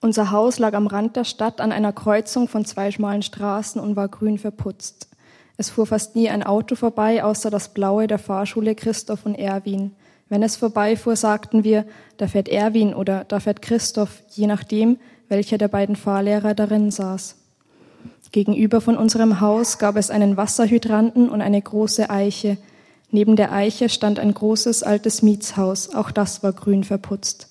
Unser Haus lag am Rand der Stadt an einer Kreuzung von zwei schmalen Straßen und war grün verputzt. Es fuhr fast nie ein Auto vorbei, außer das blaue der Fahrschule Christoph und Erwin. Wenn es vorbeifuhr, sagten wir, da fährt Erwin oder da fährt Christoph, je nachdem, welcher der beiden Fahrlehrer darin saß. Gegenüber von unserem Haus gab es einen Wasserhydranten und eine große Eiche. Neben der Eiche stand ein großes altes Mietshaus, auch das war grün verputzt.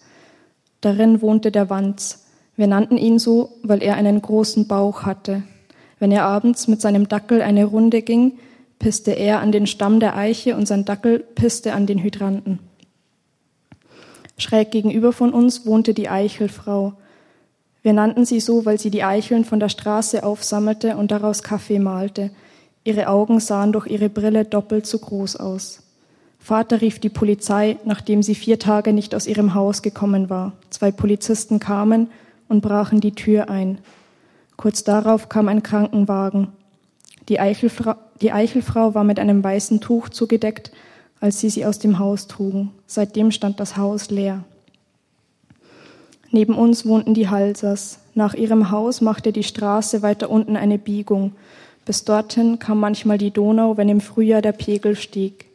Darin wohnte der Wanz. Wir nannten ihn so, weil er einen großen Bauch hatte. Wenn er abends mit seinem Dackel eine Runde ging, pisste er an den Stamm der Eiche und sein Dackel pisste an den Hydranten. Schräg gegenüber von uns wohnte die Eichelfrau. Wir nannten sie so, weil sie die Eicheln von der Straße aufsammelte und daraus Kaffee malte. Ihre Augen sahen durch ihre Brille doppelt so groß aus. Vater rief die Polizei, nachdem sie vier Tage nicht aus ihrem Haus gekommen war. Zwei Polizisten kamen und brachen die Tür ein. Kurz darauf kam ein Krankenwagen. Die Eichelfrau, die Eichelfrau war mit einem weißen Tuch zugedeckt, als sie sie aus dem Haus trugen. Seitdem stand das Haus leer. Neben uns wohnten die Halsers. Nach ihrem Haus machte die Straße weiter unten eine Biegung. Bis dorthin kam manchmal die Donau, wenn im Frühjahr der Pegel stieg.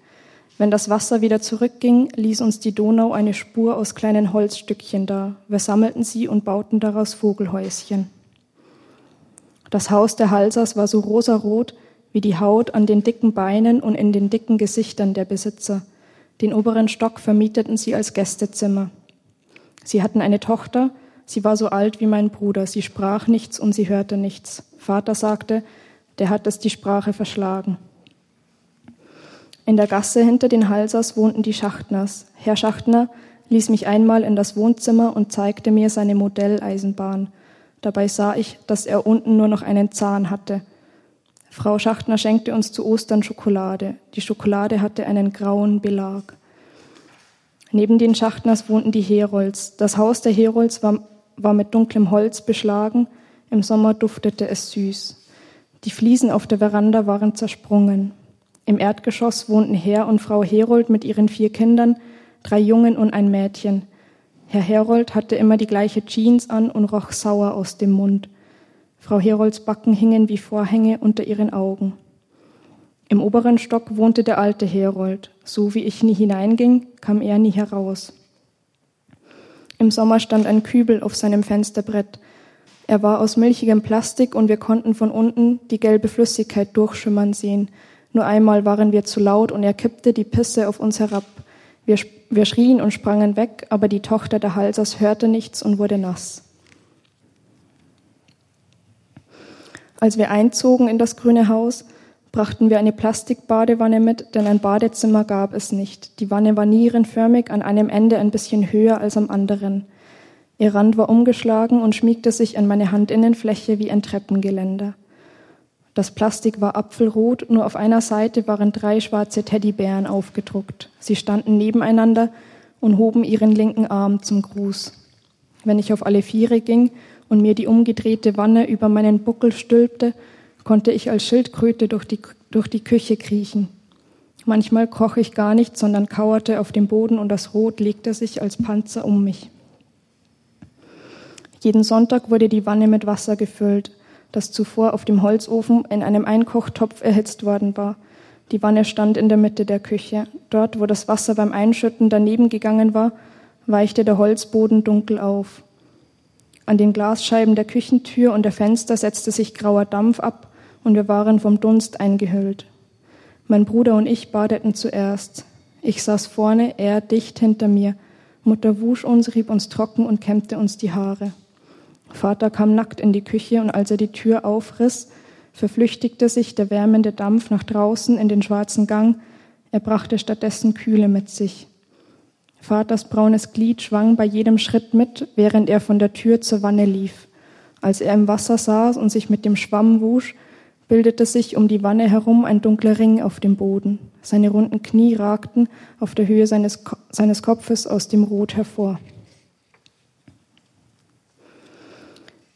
Wenn das Wasser wieder zurückging, ließ uns die Donau eine Spur aus kleinen Holzstückchen da. Wir sammelten sie und bauten daraus Vogelhäuschen. Das Haus der Halsers war so rosarot wie die Haut an den dicken Beinen und in den dicken Gesichtern der Besitzer. Den oberen Stock vermieteten sie als Gästezimmer. Sie hatten eine Tochter, sie war so alt wie mein Bruder, sie sprach nichts und sie hörte nichts. Vater sagte, der hat es die Sprache verschlagen. In der Gasse hinter den Halsers wohnten die Schachtners. Herr Schachtner ließ mich einmal in das Wohnzimmer und zeigte mir seine Modelleisenbahn. Dabei sah ich, dass er unten nur noch einen Zahn hatte. Frau Schachtner schenkte uns zu Ostern Schokolade. Die Schokolade hatte einen grauen Belag. Neben den Schachtners wohnten die Herolds. Das Haus der Herolds war, war mit dunklem Holz beschlagen. Im Sommer duftete es süß. Die Fliesen auf der Veranda waren zersprungen. Im Erdgeschoss wohnten Herr und Frau Herold mit ihren vier Kindern, drei Jungen und ein Mädchen. Herr Herold hatte immer die gleiche Jeans an und roch sauer aus dem Mund. Frau Herolds Backen hingen wie Vorhänge unter ihren Augen. Im oberen Stock wohnte der alte Herold. So wie ich nie hineinging, kam er nie heraus. Im Sommer stand ein Kübel auf seinem Fensterbrett. Er war aus milchigem Plastik und wir konnten von unten die gelbe Flüssigkeit durchschimmern sehen – nur einmal waren wir zu laut und er kippte die Pisse auf uns herab. Wir, wir schrien und sprangen weg, aber die Tochter der Halsers hörte nichts und wurde nass. Als wir einzogen in das grüne Haus, brachten wir eine Plastikbadewanne mit, denn ein Badezimmer gab es nicht. Die Wanne war nierenförmig, an einem Ende ein bisschen höher als am anderen. Ihr Rand war umgeschlagen und schmiegte sich an meine Handinnenfläche wie ein Treppengeländer. Das Plastik war apfelrot, nur auf einer Seite waren drei schwarze Teddybären aufgedruckt. Sie standen nebeneinander und hoben ihren linken Arm zum Gruß. Wenn ich auf alle Viere ging und mir die umgedrehte Wanne über meinen Buckel stülpte, konnte ich als Schildkröte durch die, durch die Küche kriechen. Manchmal kroch ich gar nicht, sondern kauerte auf dem Boden und das Rot legte sich als Panzer um mich. Jeden Sonntag wurde die Wanne mit Wasser gefüllt das zuvor auf dem Holzofen in einem Einkochtopf erhitzt worden war. Die Wanne stand in der Mitte der Küche. Dort, wo das Wasser beim Einschütten daneben gegangen war, weichte der Holzboden dunkel auf. An den Glasscheiben der Küchentür und der Fenster setzte sich grauer Dampf ab und wir waren vom Dunst eingehüllt. Mein Bruder und ich badeten zuerst. Ich saß vorne, er dicht hinter mir. Mutter wusch uns, rieb uns trocken und kämmte uns die Haare. Vater kam nackt in die Küche und als er die Tür aufriss, verflüchtigte sich der wärmende Dampf nach draußen in den schwarzen Gang. Er brachte stattdessen Kühle mit sich. Vaters braunes Glied schwang bei jedem Schritt mit, während er von der Tür zur Wanne lief. Als er im Wasser saß und sich mit dem Schwamm wusch, bildete sich um die Wanne herum ein dunkler Ring auf dem Boden. Seine runden Knie ragten auf der Höhe seines, seines Kopfes aus dem Rot hervor.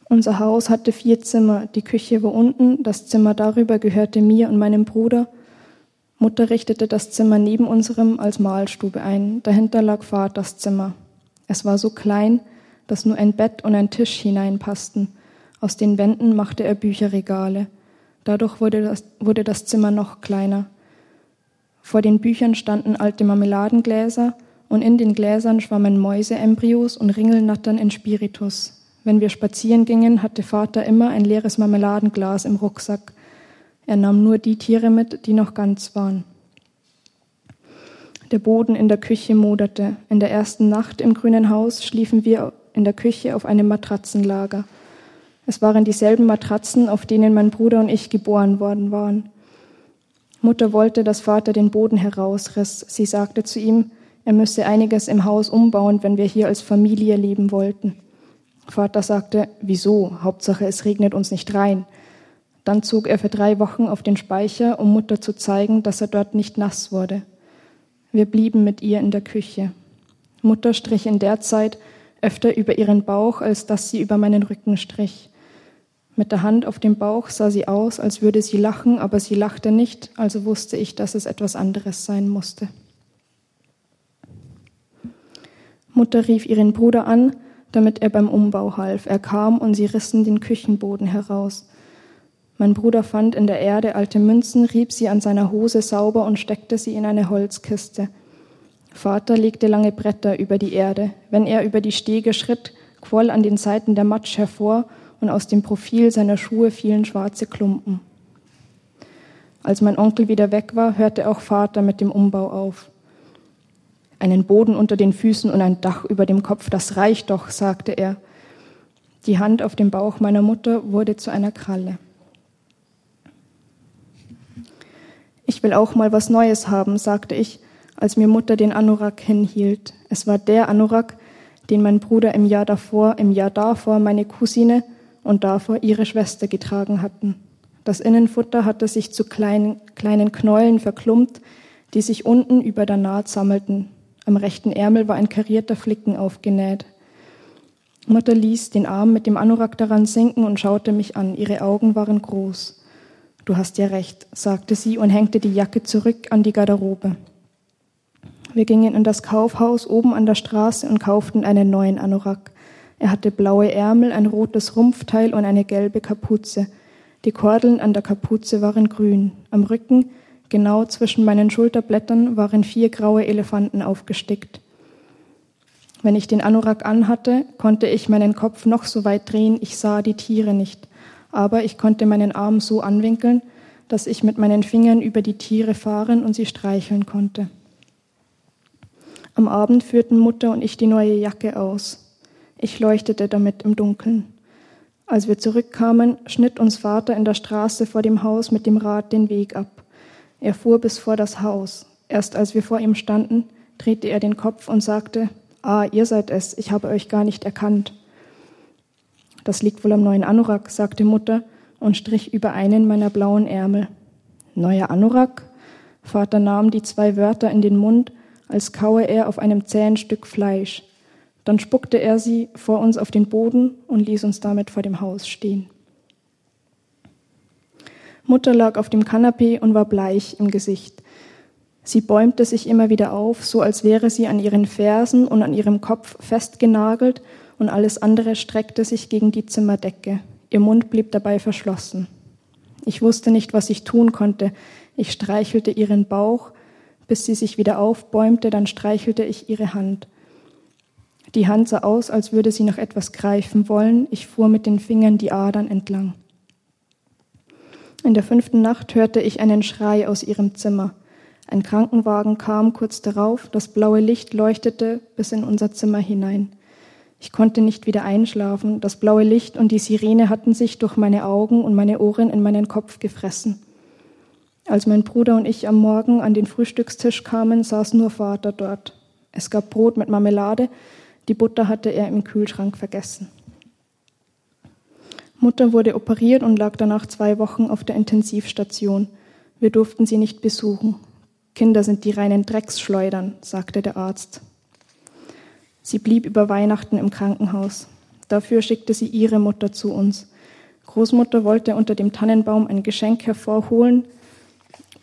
Unser Haus hatte vier Zimmer. Die Küche war unten, das Zimmer darüber gehörte mir und meinem Bruder. Mutter richtete das Zimmer neben unserem als Mahlstube ein. Dahinter lag Vaters Zimmer. Es war so klein, dass nur ein Bett und ein Tisch hineinpassten. Aus den Wänden machte er Bücherregale. Dadurch wurde das, wurde das Zimmer noch kleiner. Vor den Büchern standen alte Marmeladengläser und in den Gläsern schwammen Mäuseembryos und Ringelnattern in Spiritus. Wenn wir spazieren gingen, hatte Vater immer ein leeres Marmeladenglas im Rucksack. Er nahm nur die Tiere mit, die noch ganz waren. Der Boden in der Küche moderte. In der ersten Nacht im grünen Haus schliefen wir in der Küche auf einem Matratzenlager. Es waren dieselben Matratzen, auf denen mein Bruder und ich geboren worden waren. Mutter wollte, dass Vater den Boden herausriss. Sie sagte zu ihm, er müsse einiges im Haus umbauen, wenn wir hier als Familie leben wollten. Vater sagte, wieso? Hauptsache, es regnet uns nicht rein. Dann zog er für drei Wochen auf den Speicher, um Mutter zu zeigen, dass er dort nicht nass wurde. Wir blieben mit ihr in der Küche. Mutter strich in der Zeit öfter über ihren Bauch, als dass sie über meinen Rücken strich. Mit der Hand auf dem Bauch sah sie aus, als würde sie lachen, aber sie lachte nicht, also wusste ich, dass es etwas anderes sein musste. Mutter rief ihren Bruder an, damit er beim Umbau half. Er kam und sie rissen den Küchenboden heraus. Mein Bruder fand in der Erde alte Münzen, rieb sie an seiner Hose sauber und steckte sie in eine Holzkiste. Vater legte lange Bretter über die Erde. Wenn er über die Stege schritt, quoll an den Seiten der Matsch hervor und aus dem Profil seiner Schuhe fielen schwarze Klumpen. Als mein Onkel wieder weg war, hörte auch Vater mit dem Umbau auf. Einen Boden unter den Füßen und ein Dach über dem Kopf, das reicht doch, sagte er. Die Hand auf dem Bauch meiner Mutter wurde zu einer Kralle. Ich will auch mal was Neues haben, sagte ich, als mir Mutter den Anorak hinhielt. Es war der Anorak, den mein Bruder im Jahr davor, im Jahr davor meine Cousine und davor ihre Schwester getragen hatten. Das Innenfutter hatte sich zu kleinen, kleinen Knäulen verklumpt, die sich unten über der Naht sammelten. Am rechten Ärmel war ein karierter Flicken aufgenäht. Mutter ließ den Arm mit dem Anorak daran sinken und schaute mich an. Ihre Augen waren groß. Du hast ja recht, sagte sie und hängte die Jacke zurück an die Garderobe. Wir gingen in das Kaufhaus oben an der Straße und kauften einen neuen Anorak. Er hatte blaue Ärmel, ein rotes Rumpfteil und eine gelbe Kapuze. Die Kordeln an der Kapuze waren grün. Am Rücken, genau zwischen meinen Schulterblättern, waren vier graue Elefanten aufgestickt. Wenn ich den Anorak anhatte, konnte ich meinen Kopf noch so weit drehen, ich sah die Tiere nicht aber ich konnte meinen Arm so anwinkeln, dass ich mit meinen Fingern über die Tiere fahren und sie streicheln konnte. Am Abend führten Mutter und ich die neue Jacke aus. Ich leuchtete damit im Dunkeln. Als wir zurückkamen, schnitt uns Vater in der Straße vor dem Haus mit dem Rad den Weg ab. Er fuhr bis vor das Haus. Erst als wir vor ihm standen, drehte er den Kopf und sagte, Ah, ihr seid es, ich habe euch gar nicht erkannt. Das liegt wohl am neuen Anorak, sagte Mutter und strich über einen meiner blauen Ärmel. Neuer Anorak? Vater nahm die zwei Wörter in den Mund, als kaue er auf einem zähen Stück Fleisch. Dann spuckte er sie vor uns auf den Boden und ließ uns damit vor dem Haus stehen. Mutter lag auf dem Kanapee und war bleich im Gesicht. Sie bäumte sich immer wieder auf, so als wäre sie an ihren Fersen und an ihrem Kopf festgenagelt und alles andere streckte sich gegen die Zimmerdecke. Ihr Mund blieb dabei verschlossen. Ich wusste nicht, was ich tun konnte. Ich streichelte ihren Bauch, bis sie sich wieder aufbäumte, dann streichelte ich ihre Hand. Die Hand sah aus, als würde sie nach etwas greifen wollen. Ich fuhr mit den Fingern die Adern entlang. In der fünften Nacht hörte ich einen Schrei aus ihrem Zimmer. Ein Krankenwagen kam kurz darauf, das blaue Licht leuchtete bis in unser Zimmer hinein. Ich konnte nicht wieder einschlafen. Das blaue Licht und die Sirene hatten sich durch meine Augen und meine Ohren in meinen Kopf gefressen. Als mein Bruder und ich am Morgen an den Frühstückstisch kamen, saß nur Vater dort. Es gab Brot mit Marmelade, die Butter hatte er im Kühlschrank vergessen. Mutter wurde operiert und lag danach zwei Wochen auf der Intensivstation. Wir durften sie nicht besuchen. Kinder sind die reinen Drecksschleudern, sagte der Arzt. Sie blieb über Weihnachten im Krankenhaus. Dafür schickte sie ihre Mutter zu uns. Großmutter wollte unter dem Tannenbaum ein Geschenk hervorholen,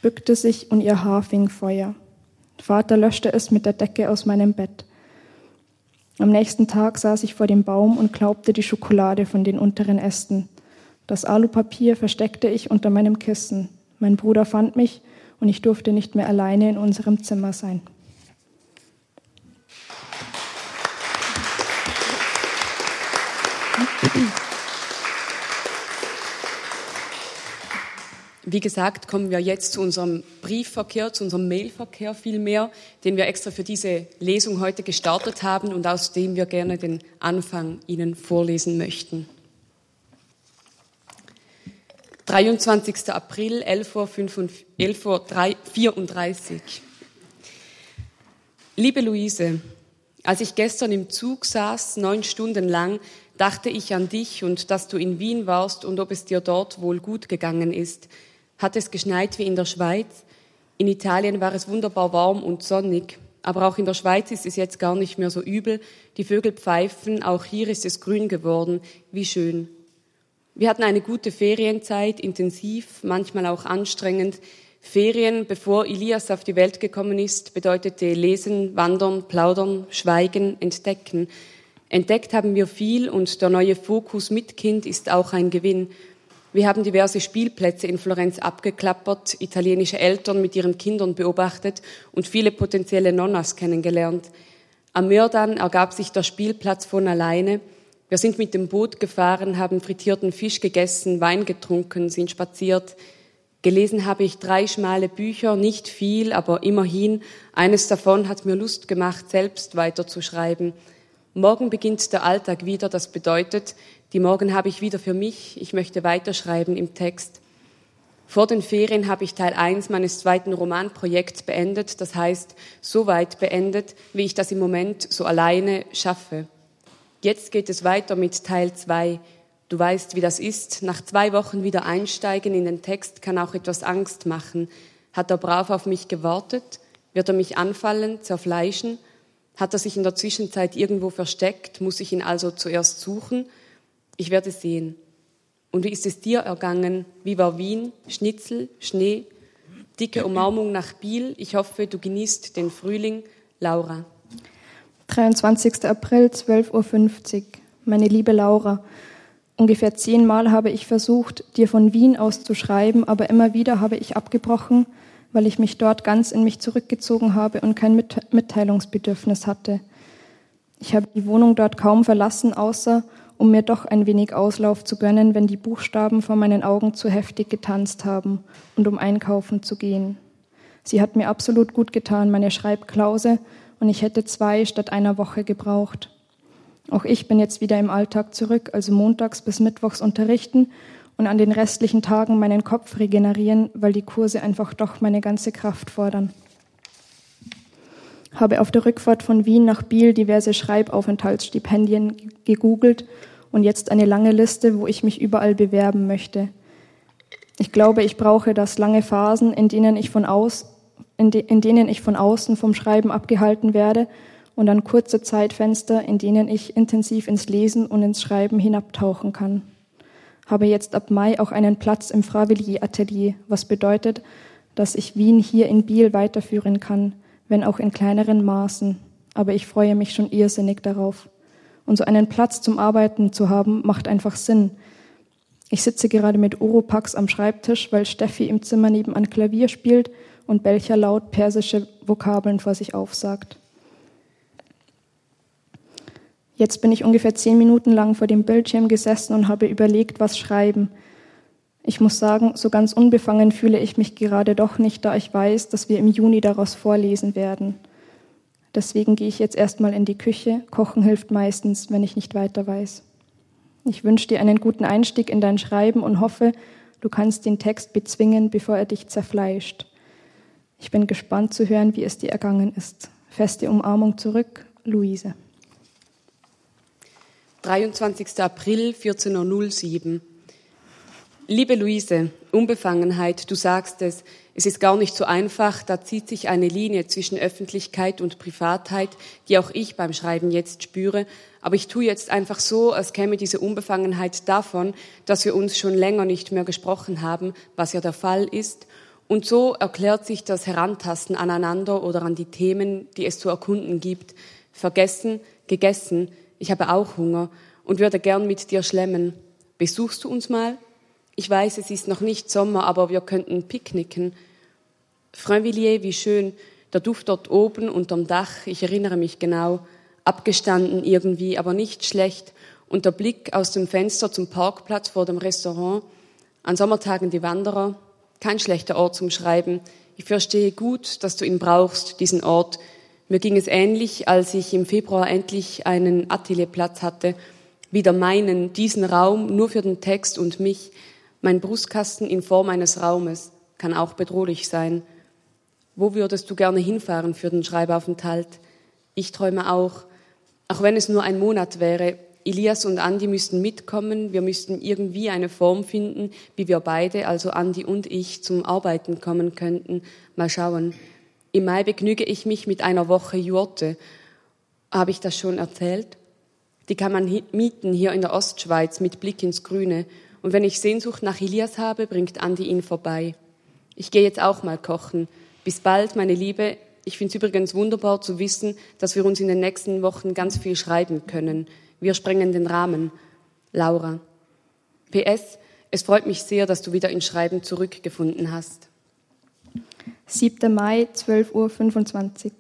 bückte sich und ihr Haar fing Feuer. Vater löschte es mit der Decke aus meinem Bett. Am nächsten Tag saß ich vor dem Baum und klaubte die Schokolade von den unteren Ästen. Das Alupapier versteckte ich unter meinem Kissen. Mein Bruder fand mich und ich durfte nicht mehr alleine in unserem Zimmer sein. Wie gesagt, kommen wir jetzt zu unserem Briefverkehr, zu unserem Mailverkehr vielmehr, den wir extra für diese Lesung heute gestartet haben und aus dem wir gerne den Anfang Ihnen vorlesen möchten. 23. April, 11.34 Uhr. Liebe Luise, als ich gestern im Zug saß, neun Stunden lang, dachte ich an dich und dass du in Wien warst und ob es dir dort wohl gut gegangen ist. Hat es geschneit wie in der Schweiz? In Italien war es wunderbar warm und sonnig. Aber auch in der Schweiz ist es jetzt gar nicht mehr so übel. Die Vögel pfeifen, auch hier ist es grün geworden. Wie schön. Wir hatten eine gute Ferienzeit, intensiv, manchmal auch anstrengend. Ferien, bevor Elias auf die Welt gekommen ist, bedeutete lesen, wandern, plaudern, schweigen, entdecken. Entdeckt haben wir viel und der neue Fokus mit Kind ist auch ein Gewinn. Wir haben diverse Spielplätze in Florenz abgeklappert, italienische Eltern mit ihren Kindern beobachtet und viele potenzielle Nonnas kennengelernt. Am Mördan ergab sich der Spielplatz von alleine. Wir sind mit dem Boot gefahren, haben frittierten Fisch gegessen, Wein getrunken, sind spaziert. Gelesen habe ich drei schmale Bücher, nicht viel, aber immerhin. Eines davon hat mir Lust gemacht, selbst weiterzuschreiben. Morgen beginnt der Alltag wieder, das bedeutet, die Morgen habe ich wieder für mich, ich möchte weiterschreiben im Text. Vor den Ferien habe ich Teil 1 meines zweiten Romanprojekts beendet, das heißt, so weit beendet, wie ich das im Moment so alleine schaffe. Jetzt geht es weiter mit Teil 2. Du weißt, wie das ist. Nach zwei Wochen wieder einsteigen in den Text kann auch etwas Angst machen. Hat er brav auf mich gewartet? Wird er mich anfallen, zerfleischen? Hat er sich in der Zwischenzeit irgendwo versteckt? Muss ich ihn also zuerst suchen? Ich werde sehen. Und wie ist es dir ergangen? Wie war Wien? Schnitzel, Schnee, dicke Umarmung nach Biel. Ich hoffe, du genießt den Frühling. Laura. 23. April, 12.50 Uhr. Meine liebe Laura, ungefähr zehnmal habe ich versucht, dir von Wien aus zu schreiben, aber immer wieder habe ich abgebrochen, weil ich mich dort ganz in mich zurückgezogen habe und kein Mitteilungsbedürfnis hatte. Ich habe die Wohnung dort kaum verlassen, außer um mir doch ein wenig Auslauf zu gönnen, wenn die Buchstaben vor meinen Augen zu heftig getanzt haben und um einkaufen zu gehen. Sie hat mir absolut gut getan, meine Schreibklause, und ich hätte zwei statt einer Woche gebraucht. Auch ich bin jetzt wieder im Alltag zurück, also montags bis mittwochs unterrichten und an den restlichen Tagen meinen Kopf regenerieren, weil die Kurse einfach doch meine ganze Kraft fordern. Habe auf der Rückfahrt von Wien nach Biel diverse Schreibaufenthaltsstipendien gegoogelt und jetzt eine lange Liste, wo ich mich überall bewerben möchte. Ich glaube, ich brauche das lange Phasen, in denen ich von aus in, de, in denen ich von außen vom Schreiben abgehalten werde und dann kurze Zeitfenster, in denen ich intensiv ins Lesen und ins Schreiben hinabtauchen kann. Habe jetzt ab Mai auch einen Platz im Fravelier-Atelier, was bedeutet, dass ich Wien hier in Biel weiterführen kann, wenn auch in kleineren Maßen. Aber ich freue mich schon irrsinnig darauf. Und so einen Platz zum Arbeiten zu haben, macht einfach Sinn. Ich sitze gerade mit Oropax am Schreibtisch, weil Steffi im Zimmer nebenan Klavier spielt und Belcher laut persische Vokabeln vor sich aufsagt. Jetzt bin ich ungefähr zehn Minuten lang vor dem Bildschirm gesessen und habe überlegt, was schreiben. Ich muss sagen, so ganz unbefangen fühle ich mich gerade doch nicht, da ich weiß, dass wir im Juni daraus vorlesen werden. Deswegen gehe ich jetzt erstmal in die Küche. Kochen hilft meistens, wenn ich nicht weiter weiß. Ich wünsche dir einen guten Einstieg in dein Schreiben und hoffe, du kannst den Text bezwingen, bevor er dich zerfleischt. Ich bin gespannt zu hören, wie es dir ergangen ist. Feste Umarmung zurück, Luise. 23. April, 14.07 Uhr. Liebe Luise, Unbefangenheit, du sagst es, es ist gar nicht so einfach, da zieht sich eine Linie zwischen Öffentlichkeit und Privatheit, die auch ich beim Schreiben jetzt spüre, aber ich tue jetzt einfach so, als käme diese Unbefangenheit davon, dass wir uns schon länger nicht mehr gesprochen haben, was ja der Fall ist, und so erklärt sich das Herantasten aneinander oder an die Themen, die es zu erkunden gibt. Vergessen, gegessen. Ich habe auch Hunger und würde gern mit dir schlemmen. Besuchst du uns mal? Ich weiß, es ist noch nicht Sommer, aber wir könnten picknicken. Freunvilliers, wie schön, der Duft dort oben unterm Dach, ich erinnere mich genau, abgestanden irgendwie, aber nicht schlecht, und der Blick aus dem Fenster zum Parkplatz vor dem Restaurant, an Sommertagen die Wanderer, kein schlechter Ort zum Schreiben. Ich verstehe gut, dass du ihn brauchst, diesen Ort. Mir ging es ähnlich, als ich im Februar endlich einen Atelierplatz hatte, wieder meinen, diesen Raum nur für den Text und mich, mein Brustkasten in Form eines Raumes, kann auch bedrohlich sein. Wo würdest du gerne hinfahren für den Schreibaufenthalt? Ich träume auch, auch wenn es nur ein Monat wäre. Elias und Andi müssten mitkommen. Wir müssten irgendwie eine Form finden, wie wir beide, also Andi und ich, zum Arbeiten kommen könnten. Mal schauen. Im Mai begnüge ich mich mit einer Woche Jurte. Habe ich das schon erzählt? Die kann man mieten hier in der Ostschweiz mit Blick ins Grüne. Und wenn ich Sehnsucht nach Elias habe, bringt Andi ihn vorbei. Ich gehe jetzt auch mal kochen. Bis bald, meine Liebe. Ich finde es übrigens wunderbar zu wissen, dass wir uns in den nächsten Wochen ganz viel schreiben können. Wir sprengen den Rahmen. Laura. PS, es freut mich sehr, dass du wieder ins Schreiben zurückgefunden hast. 7. Mai, 12.25 Uhr.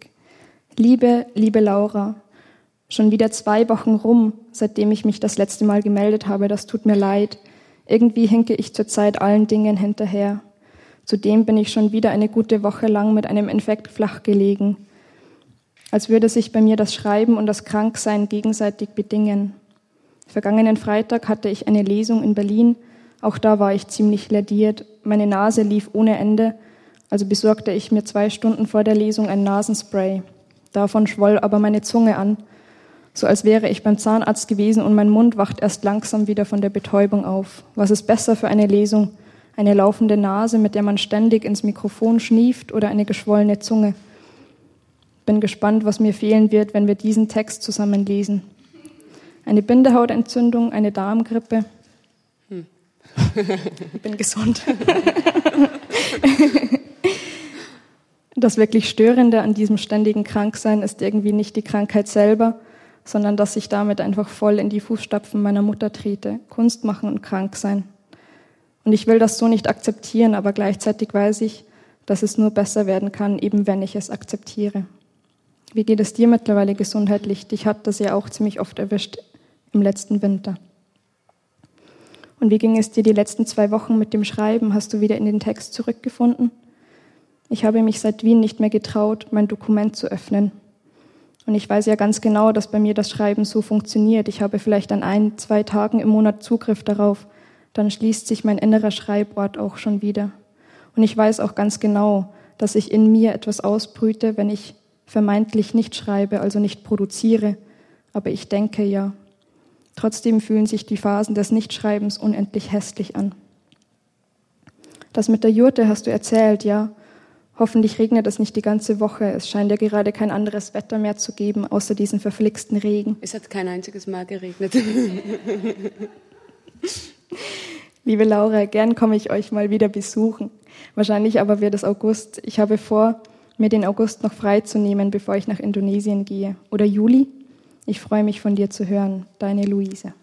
Liebe, liebe Laura, schon wieder zwei Wochen rum, seitdem ich mich das letzte Mal gemeldet habe, das tut mir leid. Irgendwie hinke ich zurzeit allen Dingen hinterher. Zudem bin ich schon wieder eine gute Woche lang mit einem Infekt flach gelegen, als würde sich bei mir das Schreiben und das Kranksein gegenseitig bedingen. Vergangenen Freitag hatte ich eine Lesung in Berlin, auch da war ich ziemlich lädiert, meine Nase lief ohne Ende, also besorgte ich mir zwei Stunden vor der Lesung ein Nasenspray. Davon schwoll aber meine Zunge an, so als wäre ich beim Zahnarzt gewesen und mein Mund wacht erst langsam wieder von der Betäubung auf. Was ist besser für eine Lesung? eine laufende Nase, mit der man ständig ins Mikrofon schnieft oder eine geschwollene Zunge. Bin gespannt, was mir fehlen wird, wenn wir diesen Text zusammen lesen. Eine Bindehautentzündung, eine Darmgrippe. Hm. ich bin gesund. das wirklich Störende an diesem ständigen Kranksein ist irgendwie nicht die Krankheit selber, sondern dass ich damit einfach voll in die Fußstapfen meiner Mutter trete. Kunst machen und krank sein. Und ich will das so nicht akzeptieren, aber gleichzeitig weiß ich, dass es nur besser werden kann, eben wenn ich es akzeptiere. Wie geht es dir mittlerweile gesundheitlich? Dich hat das ja auch ziemlich oft erwischt im letzten Winter. Und wie ging es dir die letzten zwei Wochen mit dem Schreiben? Hast du wieder in den Text zurückgefunden? Ich habe mich seit Wien nicht mehr getraut, mein Dokument zu öffnen. Und ich weiß ja ganz genau, dass bei mir das Schreiben so funktioniert. Ich habe vielleicht an ein, zwei Tagen im Monat Zugriff darauf dann schließt sich mein innerer Schreibort auch schon wieder. Und ich weiß auch ganz genau, dass ich in mir etwas ausbrüte, wenn ich vermeintlich nicht schreibe, also nicht produziere, aber ich denke ja. Trotzdem fühlen sich die Phasen des Nichtschreibens unendlich hässlich an. Das mit der Jurte hast du erzählt, ja. Hoffentlich regnet es nicht die ganze Woche. Es scheint ja gerade kein anderes Wetter mehr zu geben, außer diesen verflixten Regen. Es hat kein einziges Mal geregnet. Liebe Laura, gern komme ich euch mal wieder besuchen. Wahrscheinlich aber wird es August. Ich habe vor, mir den August noch freizunehmen, bevor ich nach Indonesien gehe. Oder Juli? Ich freue mich von dir zu hören. Deine Luise.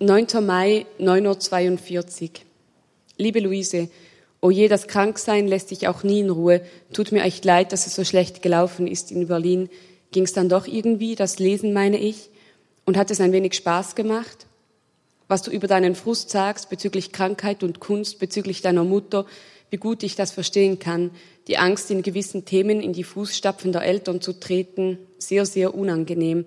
9. Mai, 9.42 Uhr. Liebe Luise, oh je, das Kranksein lässt dich auch nie in Ruhe. Tut mir echt leid, dass es so schlecht gelaufen ist in Berlin. Ging es dann doch irgendwie, das Lesen meine ich? Und hat es ein wenig Spaß gemacht? Was du über deinen Frust sagst bezüglich Krankheit und Kunst, bezüglich deiner Mutter, wie gut ich das verstehen kann. Die Angst, in gewissen Themen in die Fußstapfen der Eltern zu treten, sehr, sehr unangenehm.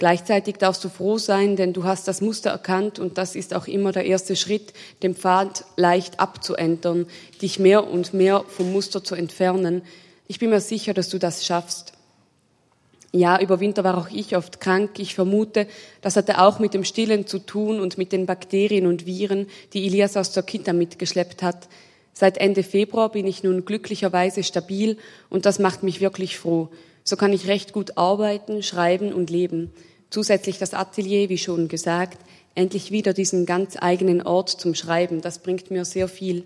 Gleichzeitig darfst du froh sein, denn du hast das Muster erkannt und das ist auch immer der erste Schritt, den Pfad leicht abzuändern, dich mehr und mehr vom Muster zu entfernen. Ich bin mir sicher, dass du das schaffst. Ja, über Winter war auch ich oft krank. Ich vermute, das hatte auch mit dem Stillen zu tun und mit den Bakterien und Viren, die Elias aus der Kita mitgeschleppt hat. Seit Ende Februar bin ich nun glücklicherweise stabil und das macht mich wirklich froh. So kann ich recht gut arbeiten, schreiben und leben. Zusätzlich das Atelier, wie schon gesagt, endlich wieder diesen ganz eigenen Ort zum Schreiben. Das bringt mir sehr viel.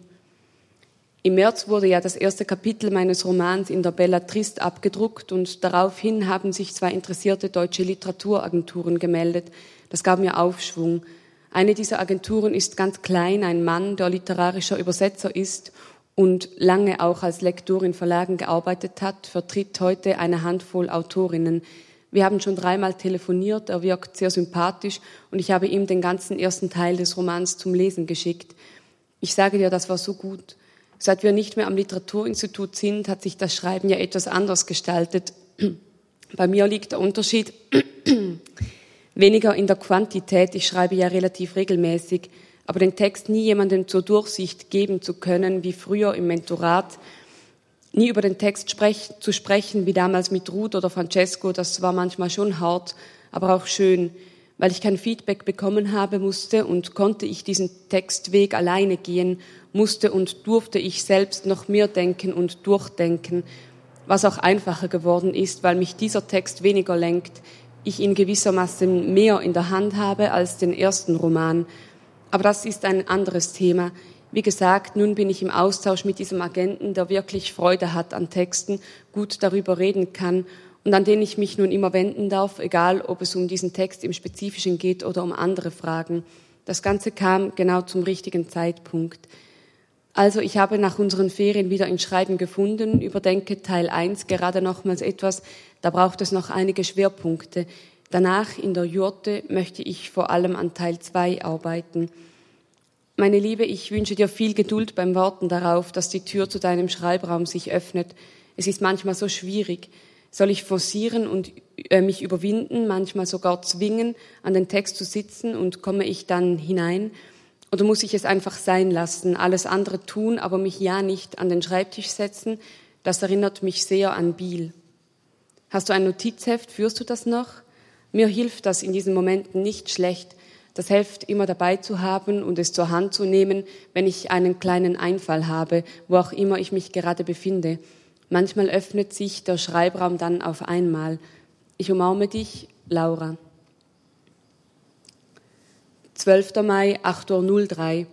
Im März wurde ja das erste Kapitel meines Romans in der Bella Trist abgedruckt und daraufhin haben sich zwei interessierte deutsche Literaturagenturen gemeldet. Das gab mir Aufschwung. Eine dieser Agenturen ist ganz klein, ein Mann, der literarischer Übersetzer ist und lange auch als Lektor in Verlagen gearbeitet hat, vertritt heute eine Handvoll Autorinnen. Wir haben schon dreimal telefoniert, er wirkt sehr sympathisch und ich habe ihm den ganzen ersten Teil des Romans zum Lesen geschickt. Ich sage dir, das war so gut. Seit wir nicht mehr am Literaturinstitut sind, hat sich das Schreiben ja etwas anders gestaltet. Bei mir liegt der Unterschied weniger in der Quantität. Ich schreibe ja relativ regelmäßig, aber den Text nie jemandem zur Durchsicht geben zu können, wie früher im Mentorat, nie über den Text sprech, zu sprechen, wie damals mit Ruth oder Francesco, das war manchmal schon hart, aber auch schön. Weil ich kein Feedback bekommen habe, musste und konnte ich diesen Textweg alleine gehen, musste und durfte ich selbst noch mehr denken und durchdenken, was auch einfacher geworden ist, weil mich dieser Text weniger lenkt, ich ihn gewissermaßen mehr in der Hand habe als den ersten Roman. Aber das ist ein anderes Thema. Wie gesagt, nun bin ich im Austausch mit diesem Agenten, der wirklich Freude hat an Texten, gut darüber reden kann und an den ich mich nun immer wenden darf, egal ob es um diesen Text im Spezifischen geht oder um andere Fragen. Das Ganze kam genau zum richtigen Zeitpunkt. Also ich habe nach unseren Ferien wieder in Schreiben gefunden, überdenke Teil 1 gerade nochmals etwas, da braucht es noch einige Schwerpunkte. Danach in der Jurte möchte ich vor allem an Teil 2 arbeiten. Meine Liebe, ich wünsche dir viel Geduld beim Warten darauf, dass die Tür zu deinem Schreibraum sich öffnet. Es ist manchmal so schwierig. Soll ich forcieren und äh, mich überwinden, manchmal sogar zwingen, an den Text zu sitzen und komme ich dann hinein? Oder muss ich es einfach sein lassen, alles andere tun, aber mich ja nicht an den Schreibtisch setzen? Das erinnert mich sehr an Biel. Hast du ein Notizheft? Führst du das noch? Mir hilft das in diesen Momenten nicht schlecht. Das hilft immer dabei zu haben und es zur Hand zu nehmen, wenn ich einen kleinen Einfall habe, wo auch immer ich mich gerade befinde. Manchmal öffnet sich der Schreibraum dann auf einmal. Ich umarme dich, Laura. 12. Mai, 8.03 Uhr.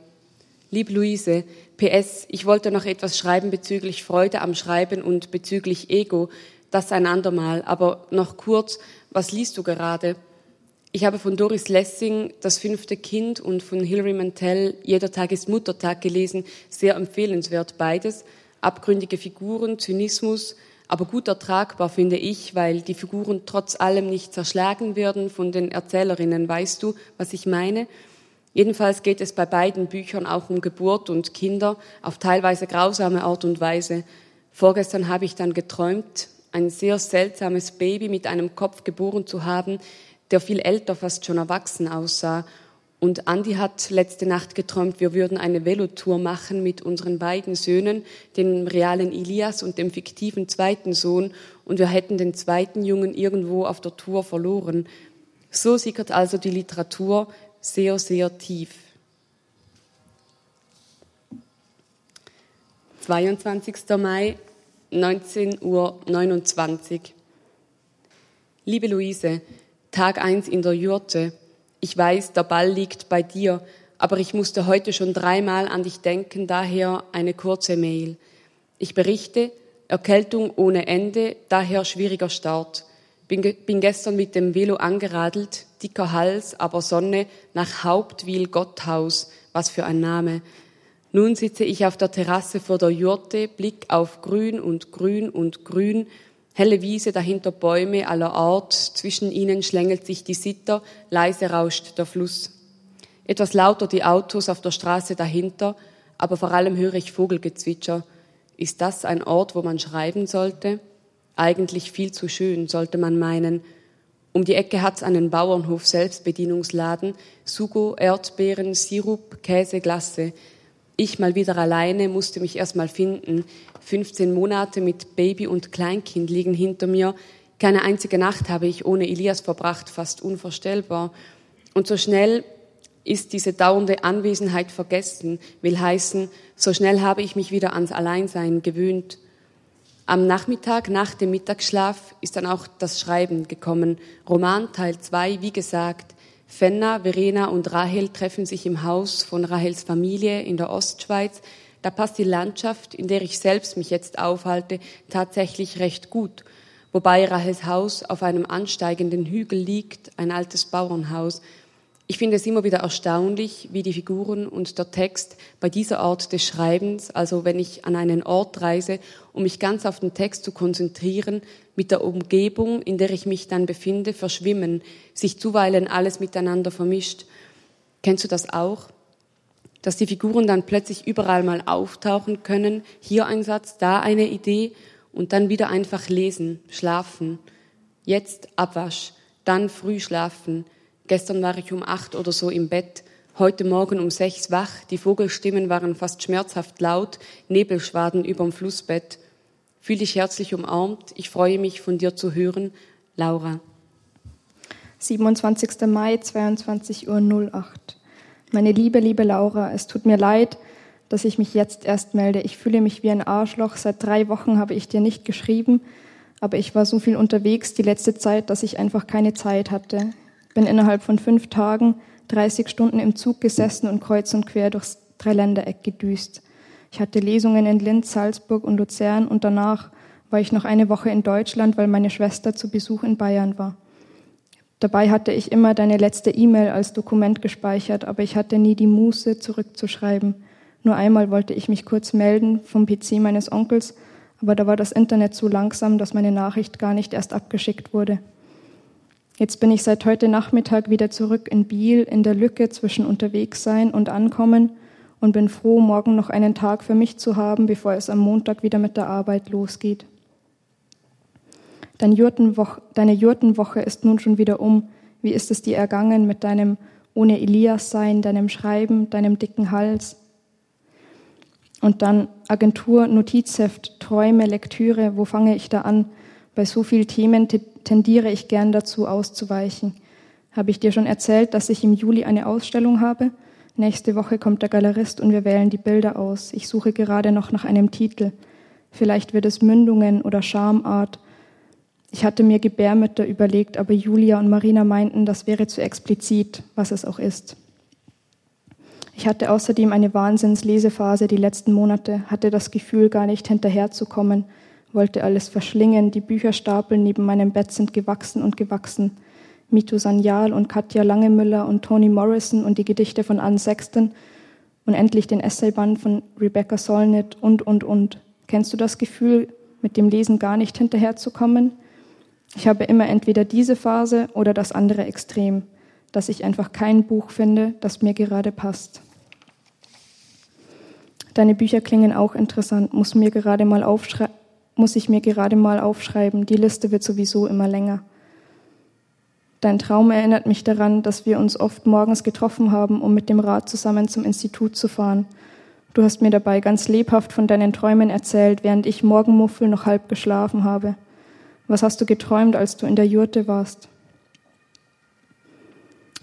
Lieb Luise, PS, ich wollte noch etwas schreiben bezüglich Freude am Schreiben und bezüglich Ego, das ein andermal, aber noch kurz, was liest du gerade? Ich habe von Doris Lessing Das fünfte Kind und von Hilary Mantel Jeder Tag ist Muttertag gelesen, sehr empfehlenswert beides abgründige Figuren, Zynismus, aber gut ertragbar finde ich, weil die Figuren trotz allem nicht zerschlagen werden von den Erzählerinnen. Weißt du, was ich meine? Jedenfalls geht es bei beiden Büchern auch um Geburt und Kinder auf teilweise grausame Art und Weise. Vorgestern habe ich dann geträumt, ein sehr seltsames Baby mit einem Kopf geboren zu haben, der viel älter, fast schon erwachsen aussah und Andi hat letzte Nacht geträumt, wir würden eine Velotour machen mit unseren beiden Söhnen, dem realen Elias und dem fiktiven zweiten Sohn, und wir hätten den zweiten Jungen irgendwo auf der Tour verloren. So sickert also die Literatur sehr, sehr tief. 22. Mai, 19.29 Uhr. Liebe Luise, Tag 1 in der Jurte. Ich weiß, der Ball liegt bei dir, aber ich musste heute schon dreimal an dich denken, daher eine kurze Mail. Ich berichte, Erkältung ohne Ende, daher schwieriger Start. Bin, bin gestern mit dem Velo angeradelt, dicker Hals, aber Sonne, nach Hauptwil Gotthaus, was für ein Name. Nun sitze ich auf der Terrasse vor der Jurte, Blick auf Grün und Grün und Grün, Helle Wiese, dahinter Bäume aller Art, zwischen ihnen schlängelt sich die Sitter, leise rauscht der Fluss. Etwas lauter die Autos auf der Straße dahinter, aber vor allem höre ich Vogelgezwitscher. Ist das ein Ort, wo man schreiben sollte? Eigentlich viel zu schön, sollte man meinen. Um die Ecke hat's einen Bauernhof Selbstbedienungsladen, Sugo, Erdbeeren, Sirup, Käse, Glasse. Ich mal wieder alleine musste mich erst mal finden. 15 Monate mit Baby und Kleinkind liegen hinter mir. Keine einzige Nacht habe ich ohne Elias verbracht, fast unvorstellbar. Und so schnell ist diese dauernde Anwesenheit vergessen, will heißen, so schnell habe ich mich wieder ans Alleinsein gewöhnt. Am Nachmittag nach dem Mittagsschlaf ist dann auch das Schreiben gekommen. Roman Teil 2, wie gesagt. Fenna, Verena und Rahel treffen sich im Haus von Rahels Familie in der Ostschweiz. Da passt die Landschaft, in der ich selbst mich jetzt aufhalte, tatsächlich recht gut. Wobei Rahels Haus auf einem ansteigenden Hügel liegt, ein altes Bauernhaus. Ich finde es immer wieder erstaunlich, wie die Figuren und der Text bei dieser Art des Schreibens, also wenn ich an einen Ort reise, um mich ganz auf den Text zu konzentrieren, mit der Umgebung, in der ich mich dann befinde, verschwimmen, sich zuweilen alles miteinander vermischt. Kennst du das auch? dass die Figuren dann plötzlich überall mal auftauchen können, hier ein Satz, da eine Idee und dann wieder einfach lesen, schlafen. Jetzt Abwasch, dann früh schlafen. Gestern war ich um acht oder so im Bett, heute Morgen um sechs wach, die Vogelstimmen waren fast schmerzhaft laut, Nebelschwaden überm Flussbett. Fühl dich herzlich umarmt, ich freue mich von dir zu hören. Laura. 27. Mai, 22.08 Uhr. Meine liebe, liebe Laura, es tut mir leid, dass ich mich jetzt erst melde. Ich fühle mich wie ein Arschloch. Seit drei Wochen habe ich dir nicht geschrieben, aber ich war so viel unterwegs die letzte Zeit, dass ich einfach keine Zeit hatte. Bin innerhalb von fünf Tagen 30 Stunden im Zug gesessen und kreuz und quer durchs Dreiländereck gedüst. Ich hatte Lesungen in Linz, Salzburg und Luzern und danach war ich noch eine Woche in Deutschland, weil meine Schwester zu Besuch in Bayern war. Dabei hatte ich immer deine letzte E-Mail als Dokument gespeichert, aber ich hatte nie die Muße, zurückzuschreiben. Nur einmal wollte ich mich kurz melden vom PC meines Onkels, aber da war das Internet so langsam, dass meine Nachricht gar nicht erst abgeschickt wurde. Jetzt bin ich seit heute Nachmittag wieder zurück in Biel, in der Lücke zwischen unterwegs sein und ankommen und bin froh, morgen noch einen Tag für mich zu haben, bevor es am Montag wieder mit der Arbeit losgeht. Deine Jurtenwoche, deine Jurtenwoche ist nun schon wieder um. Wie ist es dir ergangen mit deinem ohne Elias sein, deinem Schreiben, deinem dicken Hals? Und dann Agentur, Notizheft, Träume, Lektüre, wo fange ich da an? Bei so vielen Themen tendiere ich gern dazu, auszuweichen. Habe ich dir schon erzählt, dass ich im Juli eine Ausstellung habe? Nächste Woche kommt der Galerist und wir wählen die Bilder aus. Ich suche gerade noch nach einem Titel. Vielleicht wird es Mündungen oder Schamart ich hatte mir Gebärmütter überlegt, aber Julia und Marina meinten, das wäre zu explizit, was es auch ist. Ich hatte außerdem eine Wahnsinnslesephase die letzten Monate, hatte das Gefühl, gar nicht hinterherzukommen, wollte alles verschlingen, die Bücherstapel neben meinem Bett sind gewachsen und gewachsen. Mito Sanyal und Katja Langemüller und Toni Morrison und die Gedichte von Anne Sexton und endlich den Essayband von Rebecca Solnit und, und, und. Kennst du das Gefühl, mit dem Lesen gar nicht hinterherzukommen? Ich habe immer entweder diese Phase oder das andere Extrem, dass ich einfach kein Buch finde, das mir gerade passt. Deine Bücher klingen auch interessant, muss, mir gerade mal muss ich mir gerade mal aufschreiben. Die Liste wird sowieso immer länger. Dein Traum erinnert mich daran, dass wir uns oft morgens getroffen haben, um mit dem Rad zusammen zum Institut zu fahren. Du hast mir dabei ganz lebhaft von deinen Träumen erzählt, während ich Morgenmuffel noch halb geschlafen habe. Was hast du geträumt, als du in der Jurte warst?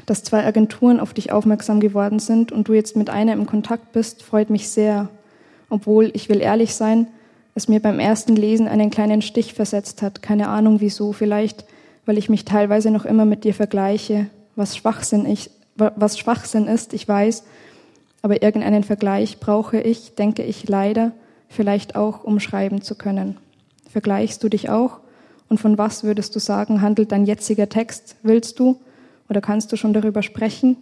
Dass zwei Agenturen auf dich aufmerksam geworden sind und du jetzt mit einer im Kontakt bist, freut mich sehr. Obwohl, ich will ehrlich sein, es mir beim ersten Lesen einen kleinen Stich versetzt hat. Keine Ahnung wieso. Vielleicht, weil ich mich teilweise noch immer mit dir vergleiche. Was Schwachsinn, ich, was Schwachsinn ist, ich weiß. Aber irgendeinen Vergleich brauche ich, denke ich leider, vielleicht auch, um schreiben zu können. Vergleichst du dich auch? Und von was würdest du sagen, handelt dein jetziger Text? Willst du oder kannst du schon darüber sprechen?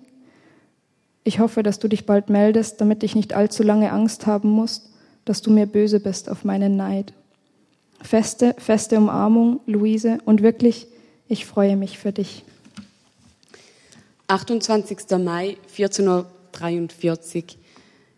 Ich hoffe, dass du dich bald meldest, damit ich nicht allzu lange Angst haben muss, dass du mir böse bist auf meinen Neid. Feste, feste Umarmung, Luise, und wirklich, ich freue mich für dich. 28. Mai, 14.43 Uhr.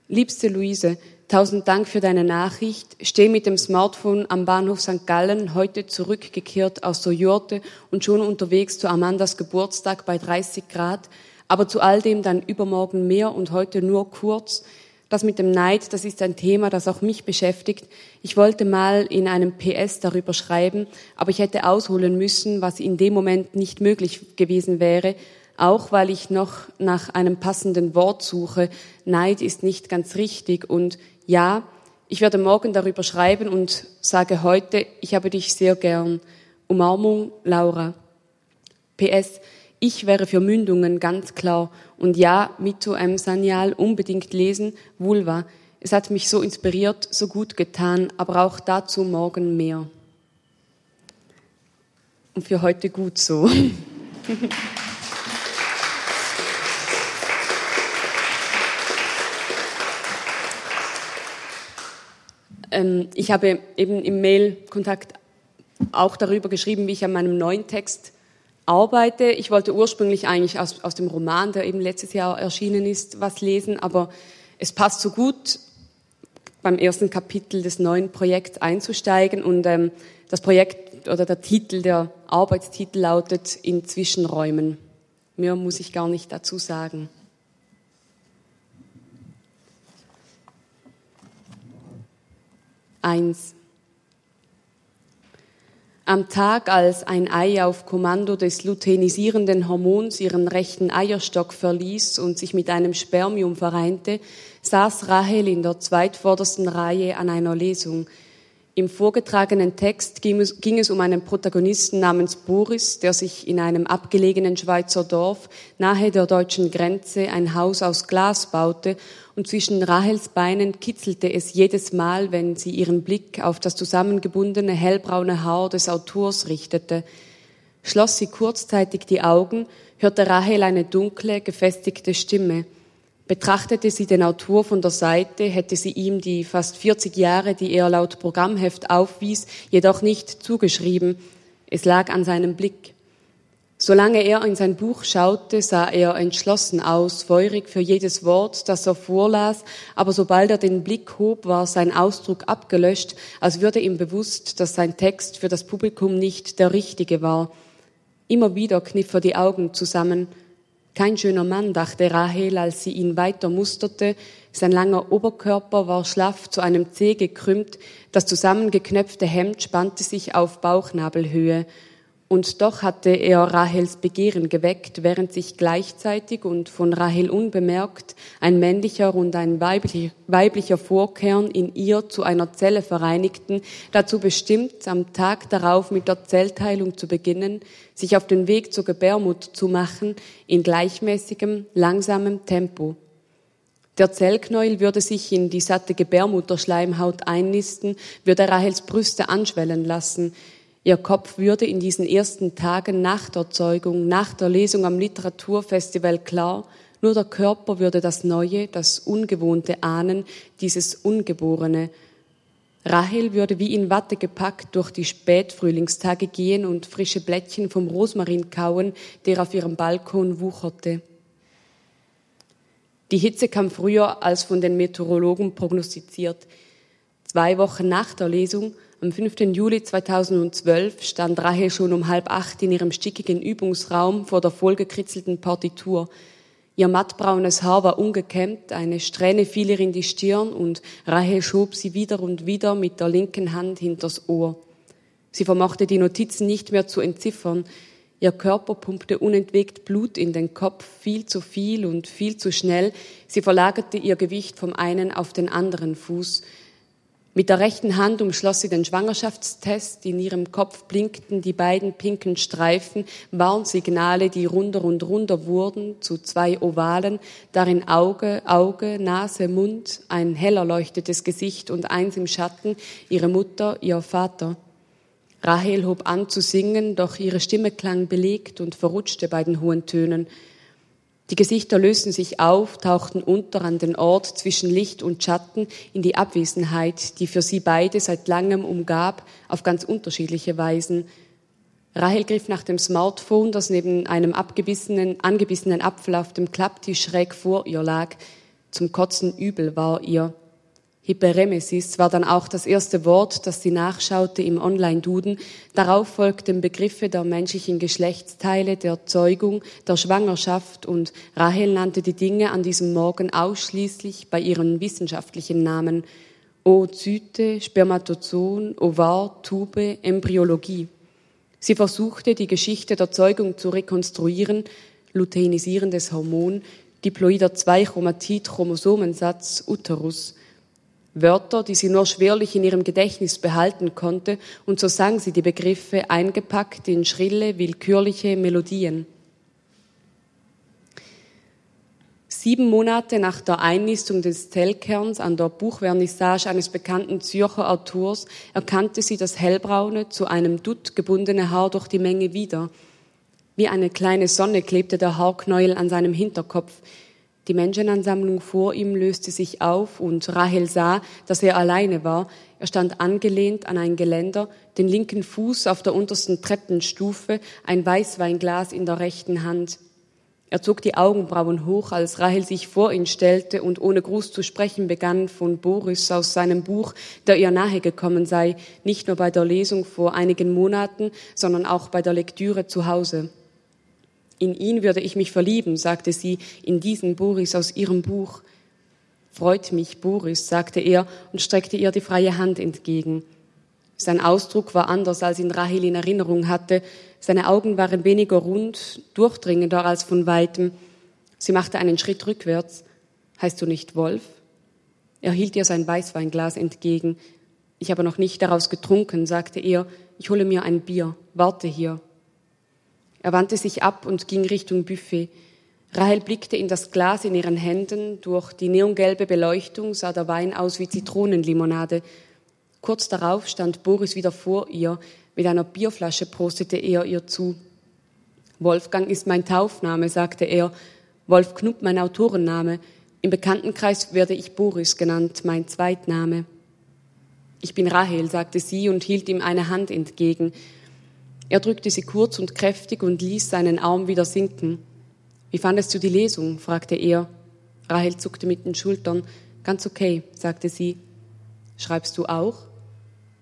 Liebste Luise, Tausend Dank für deine Nachricht. Stehe mit dem Smartphone am Bahnhof St. Gallen, heute zurückgekehrt aus der Jurte und schon unterwegs zu Amandas Geburtstag bei 30 Grad. Aber zu all dem dann übermorgen mehr und heute nur kurz. Das mit dem Neid, das ist ein Thema, das auch mich beschäftigt. Ich wollte mal in einem PS darüber schreiben, aber ich hätte ausholen müssen, was in dem Moment nicht möglich gewesen wäre, auch weil ich noch nach einem passenden Wort suche. Neid ist nicht ganz richtig und ja, ich werde morgen darüber schreiben und sage heute, ich habe dich sehr gern. Umarmung, Laura. PS, ich wäre für Mündungen ganz klar. Und ja, Mito M. Sanyal unbedingt lesen, Vulva. Es hat mich so inspiriert, so gut getan, aber auch dazu morgen mehr. Und für heute gut so. ähm, ich habe eben im Mail-Kontakt auch darüber geschrieben, wie ich an meinem neuen Text arbeite. Ich wollte ursprünglich eigentlich aus, aus dem Roman, der eben letztes Jahr erschienen ist, was lesen, aber es passt so gut, beim ersten Kapitel des neuen Projekts einzusteigen. Und ähm, das Projekt oder der Titel, der Arbeitstitel lautet In Zwischenräumen. Mehr muss ich gar nicht dazu sagen. Eins. Am Tag, als ein Ei auf Kommando des luteinisierenden Hormons ihren rechten Eierstock verließ und sich mit einem Spermium vereinte, saß Rahel in der zweitvordersten Reihe an einer Lesung. Im vorgetragenen Text ging es, ging es, um einen Protagonisten namens Boris, der sich in einem abgelegenen Schweizer Dorf nahe der deutschen Grenze ein Haus aus Glas baute und zwischen Rahels Beinen kitzelte es jedes Mal, wenn sie ihren Blick auf das zusammengebundene hellbraune Haar des Autors richtete. Schloss sie kurzzeitig die Augen, hörte Rahel eine dunkle, gefestigte Stimme – Betrachtete sie den Autor von der Seite, hätte sie ihm die fast 40 Jahre, die er laut Programmheft aufwies, jedoch nicht zugeschrieben. Es lag an seinem Blick. Solange er in sein Buch schaute, sah er entschlossen aus, feurig für jedes Wort, das er vorlas, aber sobald er den Blick hob, war sein Ausdruck abgelöscht, als würde ihm bewusst, dass sein Text für das Publikum nicht der richtige war. Immer wieder kniff er die Augen zusammen, kein schöner Mann, dachte Rahel, als sie ihn weiter musterte. Sein langer Oberkörper war schlaff zu einem Zeh gekrümmt, das zusammengeknöpfte Hemd spannte sich auf Bauchnabelhöhe. Und doch hatte er Rahels Begehren geweckt, während sich gleichzeitig und von Rahel unbemerkt ein männlicher und ein weiblicher Vorkern in ihr zu einer Zelle vereinigten, dazu bestimmt, am Tag darauf mit der Zellteilung zu beginnen, sich auf den Weg zur Gebärmut zu machen, in gleichmäßigem, langsamem Tempo. Der Zellknäuel würde sich in die satte Gebärmutterschleimhaut einnisten, würde Rahels Brüste anschwellen lassen, Ihr Kopf würde in diesen ersten Tagen nach der Zeugung, nach der Lesung am Literaturfestival klar, nur der Körper würde das Neue, das Ungewohnte ahnen, dieses Ungeborene. Rahel würde wie in Watte gepackt durch die Spätfrühlingstage gehen und frische Blättchen vom Rosmarin kauen, der auf ihrem Balkon wucherte. Die Hitze kam früher als von den Meteorologen prognostiziert. Zwei Wochen nach der Lesung am 5. Juli 2012 stand Rahel schon um halb acht in ihrem stickigen Übungsraum vor der vollgekritzelten Partitur. Ihr mattbraunes Haar war ungekämmt, eine Strähne fiel ihr in die Stirn und Rahel schob sie wieder und wieder mit der linken Hand hinters Ohr. Sie vermochte die Notizen nicht mehr zu entziffern. Ihr Körper pumpte unentwegt Blut in den Kopf, viel zu viel und viel zu schnell. Sie verlagerte ihr Gewicht vom einen auf den anderen Fuß. Mit der rechten Hand umschloss sie den Schwangerschaftstest. In ihrem Kopf blinkten die beiden pinken Streifen, Warnsignale, die runder und runder wurden zu zwei Ovalen, darin Auge, Auge, Nase, Mund, ein heller leuchtetes Gesicht und eins im Schatten, ihre Mutter, ihr Vater. Rahel hob an zu singen, doch ihre Stimme klang belegt und verrutschte bei den hohen Tönen. Die Gesichter lösten sich auf, tauchten unter an den Ort zwischen Licht und Schatten in die Abwesenheit, die für sie beide seit langem umgab, auf ganz unterschiedliche Weisen. Rahel griff nach dem Smartphone, das neben einem abgebissenen, angebissenen Apfel auf dem Klapptisch schräg vor ihr lag. Zum Kotzen übel war ihr. Hyperemesis war dann auch das erste Wort, das sie nachschaute im Online-Duden. Darauf folgten Begriffe der menschlichen Geschlechtsteile, der Zeugung, der Schwangerschaft und Rahel nannte die Dinge an diesem Morgen ausschließlich bei ihren wissenschaftlichen Namen. Oozyte, Spermatozoon, Ovar, Tube, Embryologie. Sie versuchte, die Geschichte der Zeugung zu rekonstruieren, luteinisierendes Hormon, diploider 2-Chromatid-Chromosomensatz, Uterus. Wörter, die sie nur schwerlich in ihrem Gedächtnis behalten konnte, und so sang sie die Begriffe eingepackt in schrille, willkürliche Melodien. Sieben Monate nach der Einnistung des Zellkerns an der Buchvernissage eines bekannten Zürcher Autors erkannte sie das hellbraune, zu einem Dutt gebundene Haar durch die Menge wieder. Wie eine kleine Sonne klebte der Haarknäuel an seinem Hinterkopf. Die Menschenansammlung vor ihm löste sich auf und Rahel sah, dass er alleine war. Er stand angelehnt an ein Geländer, den linken Fuß auf der untersten Treppenstufe, ein Weißweinglas in der rechten Hand. Er zog die Augenbrauen hoch, als Rahel sich vor ihn stellte und ohne Gruß zu sprechen begann von Boris aus seinem Buch, der ihr nahe gekommen sei, nicht nur bei der Lesung vor einigen Monaten, sondern auch bei der Lektüre zu Hause. In ihn würde ich mich verlieben, sagte sie, in diesen Boris aus ihrem Buch. Freut mich, Boris, sagte er und streckte ihr die freie Hand entgegen. Sein Ausdruck war anders, als ihn Rahel in Erinnerung hatte. Seine Augen waren weniger rund, durchdringender als von weitem. Sie machte einen Schritt rückwärts. Heißt du nicht Wolf? Er hielt ihr sein Weißweinglas entgegen. Ich habe noch nicht daraus getrunken, sagte er. Ich hole mir ein Bier. Warte hier. Er wandte sich ab und ging Richtung Buffet. Rahel blickte in das Glas in ihren Händen. Durch die neongelbe Beleuchtung sah der Wein aus wie Zitronenlimonade. Kurz darauf stand Boris wieder vor ihr. Mit einer Bierflasche prostete er ihr zu. Wolfgang ist mein Taufname, sagte er. Wolf Knupp mein Autorenname. Im Bekanntenkreis werde ich Boris genannt, mein Zweitname. Ich bin Rahel, sagte sie und hielt ihm eine Hand entgegen. Er drückte sie kurz und kräftig und ließ seinen Arm wieder sinken. Wie fandest du die Lesung? fragte er. Rahel zuckte mit den Schultern. Ganz okay, sagte sie. Schreibst du auch?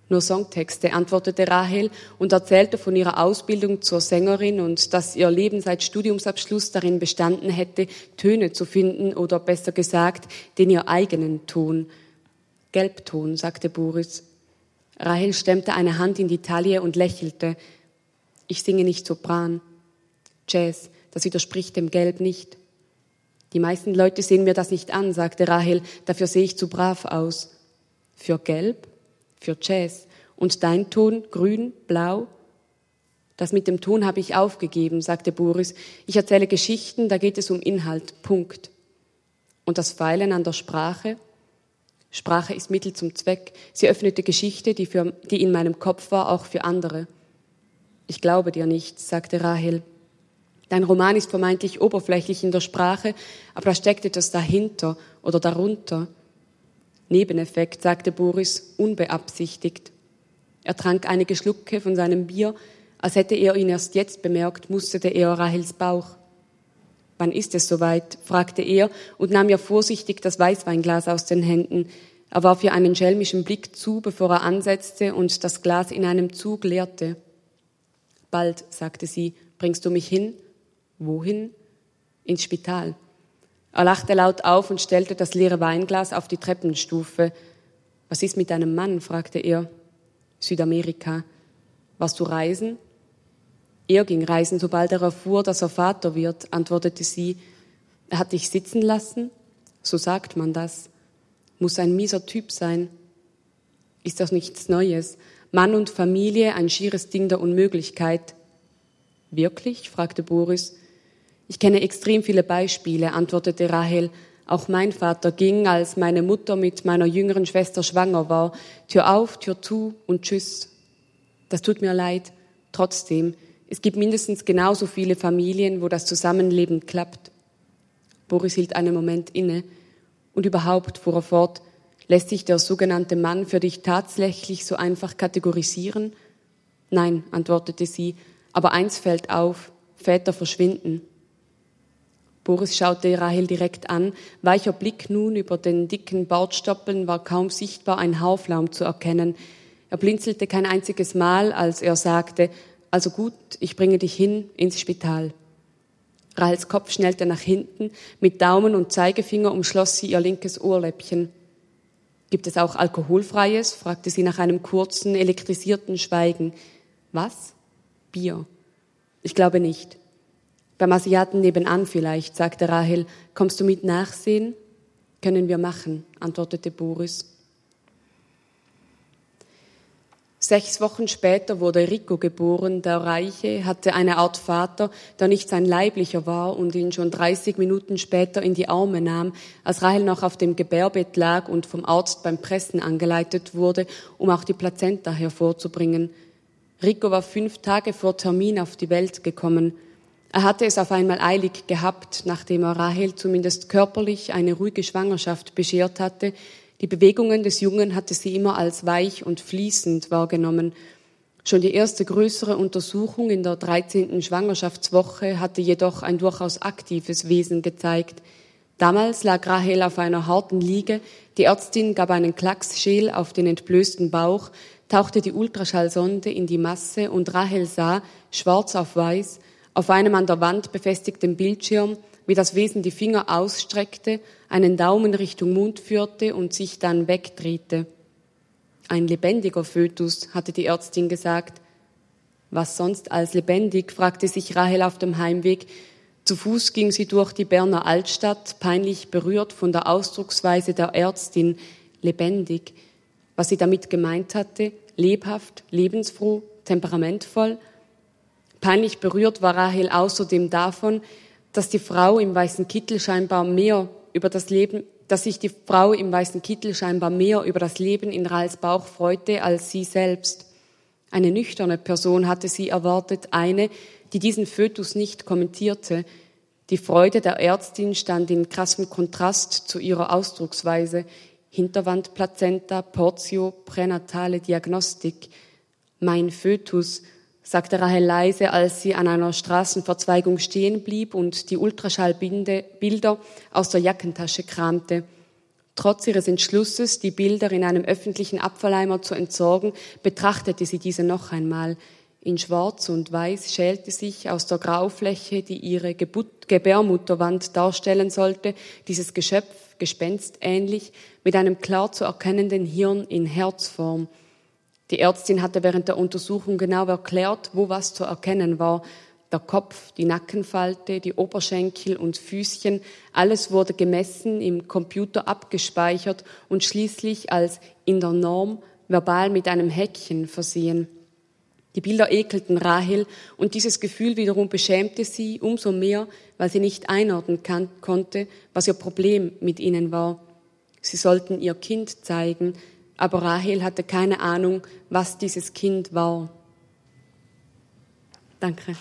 Nur Songtexte, antwortete Rahel und erzählte von ihrer Ausbildung zur Sängerin und dass ihr Leben seit Studiumsabschluss darin bestanden hätte, Töne zu finden oder besser gesagt, den ihr eigenen Ton. Gelbton, sagte Boris. Rahel stemmte eine Hand in die Taille und lächelte. Ich singe nicht Sopran. Jazz, das widerspricht dem Gelb nicht. Die meisten Leute sehen mir das nicht an, sagte Rahel, dafür sehe ich zu brav aus. Für Gelb? Für Jazz. Und dein Ton? Grün? Blau? Das mit dem Ton habe ich aufgegeben, sagte Boris. Ich erzähle Geschichten, da geht es um Inhalt. Punkt. Und das Feilen an der Sprache? Sprache ist Mittel zum Zweck. Sie öffnete Geschichte, die, für, die in meinem Kopf war, auch für andere. Ich glaube dir nicht, sagte Rahel. Dein Roman ist vermeintlich oberflächlich in der Sprache, aber da steckt etwas dahinter oder darunter. Nebeneffekt, sagte Boris, unbeabsichtigt. Er trank einige Schlucke von seinem Bier. Als hätte er ihn erst jetzt bemerkt, musterte er Rahels Bauch. Wann ist es soweit? fragte er und nahm ihr vorsichtig das Weißweinglas aus den Händen. Er warf ihr einen schelmischen Blick zu, bevor er ansetzte und das Glas in einem Zug leerte. Bald, sagte sie, bringst du mich hin? Wohin? Ins Spital. Er lachte laut auf und stellte das leere Weinglas auf die Treppenstufe. Was ist mit deinem Mann? fragte er. Südamerika. Warst du reisen? Er ging reisen, sobald er erfuhr, dass er Vater wird, antwortete sie. Er hat dich sitzen lassen? So sagt man das. Muss ein mieser Typ sein. Ist das nichts Neues? Mann und Familie ein schieres Ding der Unmöglichkeit. Wirklich? fragte Boris. Ich kenne extrem viele Beispiele, antwortete Rahel. Auch mein Vater ging, als meine Mutter mit meiner jüngeren Schwester schwanger war. Tür auf, Tür zu und tschüss. Das tut mir leid. Trotzdem, es gibt mindestens genauso viele Familien, wo das Zusammenleben klappt. Boris hielt einen Moment inne. Und überhaupt, fuhr er fort, Lässt sich der sogenannte Mann für dich tatsächlich so einfach kategorisieren? Nein, antwortete sie, aber eins fällt auf, Väter verschwinden. Boris schaute Rahel direkt an, weicher Blick nun über den dicken Bartstoppeln war kaum sichtbar ein Haarflaum zu erkennen. Er blinzelte kein einziges Mal, als er sagte, also gut, ich bringe dich hin ins Spital. Rahels Kopf schnellte nach hinten, mit Daumen und Zeigefinger umschloss sie ihr linkes Ohrläppchen. Gibt es auch alkoholfreies? fragte sie nach einem kurzen, elektrisierten Schweigen. Was? Bier. Ich glaube nicht. Beim Asiaten nebenan vielleicht, sagte Rahel. Kommst du mit nachsehen? Können wir machen, antwortete Boris. Sechs Wochen später wurde Rico geboren. Der Reiche hatte eine Art Vater, der nicht sein leiblicher war und ihn schon 30 Minuten später in die Arme nahm, als Rahel noch auf dem Gebärbett lag und vom Arzt beim Pressen angeleitet wurde, um auch die Plazenta hervorzubringen. Rico war fünf Tage vor Termin auf die Welt gekommen. Er hatte es auf einmal eilig gehabt, nachdem er Rahel zumindest körperlich eine ruhige Schwangerschaft beschert hatte, die Bewegungen des Jungen hatte sie immer als weich und fließend wahrgenommen. Schon die erste größere Untersuchung in der 13. Schwangerschaftswoche hatte jedoch ein durchaus aktives Wesen gezeigt. Damals lag Rahel auf einer harten Liege, die Ärztin gab einen Klacksschäl auf den entblößten Bauch, tauchte die Ultraschallsonde in die Masse und Rahel sah, schwarz auf weiß, auf einem an der Wand befestigten Bildschirm wie das Wesen die Finger ausstreckte, einen Daumen Richtung Mund führte und sich dann wegdrehte. Ein lebendiger Fötus, hatte die Ärztin gesagt. Was sonst als lebendig, fragte sich Rahel auf dem Heimweg. Zu Fuß ging sie durch die Berner Altstadt, peinlich berührt von der Ausdrucksweise der Ärztin, lebendig. Was sie damit gemeint hatte, lebhaft, lebensfroh, temperamentvoll. Peinlich berührt war Rahel außerdem davon, dass die Frau im weißen Kittel scheinbar mehr über das Leben, dass sich die Frau im weißen Kittel scheinbar mehr über das Leben in Rahels Bauch freute als sie selbst. Eine nüchterne Person hatte sie erwartet, eine, die diesen Fötus nicht kommentierte. Die Freude der Ärztin stand in krassem Kontrast zu ihrer Ausdrucksweise. Hinterwandplazenta, Portio, pränatale Diagnostik. Mein Fötus, sagte Rahel leise, als sie an einer Straßenverzweigung stehen blieb und die Ultraschallbilder aus der Jackentasche kramte. Trotz ihres Entschlusses, die Bilder in einem öffentlichen Abfalleimer zu entsorgen, betrachtete sie diese noch einmal. In Schwarz und Weiß schälte sich aus der Graufläche, die ihre Gebärmutterwand darstellen sollte, dieses Geschöpf, gespenstähnlich, mit einem klar zu erkennenden Hirn in Herzform. Die Ärztin hatte während der Untersuchung genau erklärt, wo was zu erkennen war. Der Kopf, die Nackenfalte, die Oberschenkel und Füßchen, alles wurde gemessen, im Computer abgespeichert und schließlich als in der Norm verbal mit einem Häkchen versehen. Die Bilder ekelten Rahel und dieses Gefühl wiederum beschämte sie umso mehr, weil sie nicht einordnen konnte, was ihr Problem mit ihnen war. Sie sollten ihr Kind zeigen, aber Rahel hatte keine Ahnung, was dieses Kind war. Danke.